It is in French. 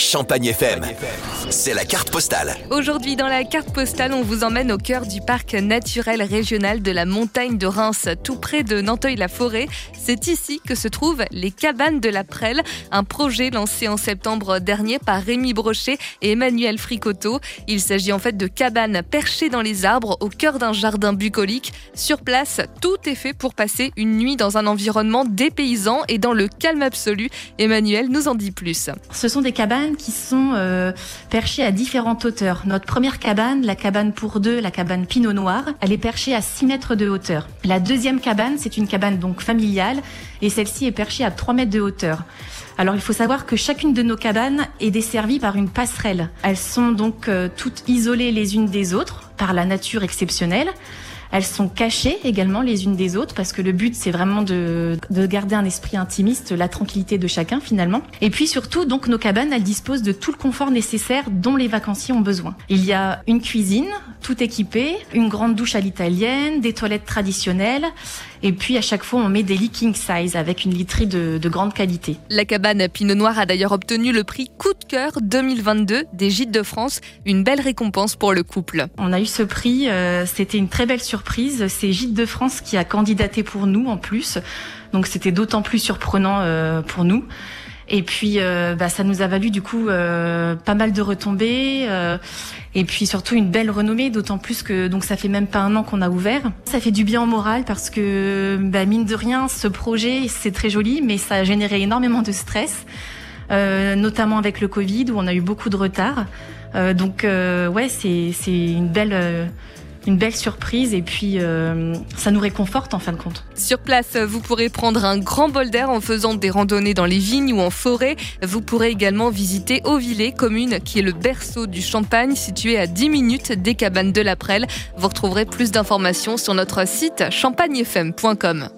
Champagne FM. C'est la carte postale. Aujourd'hui, dans la carte postale, on vous emmène au cœur du parc naturel régional de la montagne de Reims, tout près de Nanteuil-la-Forêt. C'est ici que se trouvent les cabanes de la Prelle, un projet lancé en septembre dernier par Rémi Brochet et Emmanuel Fricoteau. Il s'agit en fait de cabanes perchées dans les arbres au cœur d'un jardin bucolique. Sur place, tout est fait pour passer une nuit dans un environnement dépaysant et dans le calme absolu. Emmanuel nous en dit plus. Ce sont des cabanes qui sont euh, perchées à différentes hauteurs. Notre première cabane, la cabane pour deux, la cabane Pinot Noir, elle est perchée à 6 mètres de hauteur. La deuxième cabane, c'est une cabane donc familiale et celle-ci est perchée à 3 mètres de hauteur. Alors il faut savoir que chacune de nos cabanes est desservie par une passerelle. Elles sont donc euh, toutes isolées les unes des autres par la nature exceptionnelle. Elles sont cachées également les unes des autres parce que le but c'est vraiment de, de garder un esprit intimiste, la tranquillité de chacun finalement. Et puis surtout donc nos cabanes elles disposent de tout le confort nécessaire dont les vacanciers ont besoin. Il y a une cuisine tout équipée, une grande douche à l'italienne, des toilettes traditionnelles et puis à chaque fois on met des lits king size avec une literie de, de grande qualité. La cabane Pinot Noir a d'ailleurs obtenu le prix Coup de cœur 2022 des Gîtes de France, une belle récompense pour le couple. On a eu ce prix, euh, c'était une très belle surprise. C'est Gîtes de France qui a candidaté pour nous en plus, donc c'était d'autant plus surprenant euh, pour nous. Et puis, euh, bah, ça nous a valu du coup euh, pas mal de retombées et puis surtout une belle renommée, d'autant plus que donc ça fait même pas un an qu'on a ouvert. Ça fait du bien au moral parce que bah, mine de rien, ce projet c'est très joli, mais ça a généré énormément de stress, notamment avec le Covid où on a eu beaucoup de retard. Donc ouais, c'est c'est une belle une belle surprise et puis euh, ça nous réconforte en fin de compte. Sur place, vous pourrez prendre un grand bol d'air en faisant des randonnées dans les vignes ou en forêt. Vous pourrez également visiter Auvillers, commune qui est le berceau du Champagne, situé à 10 minutes des cabanes de la Prelle. Vous retrouverez plus d'informations sur notre site champagnefm.com.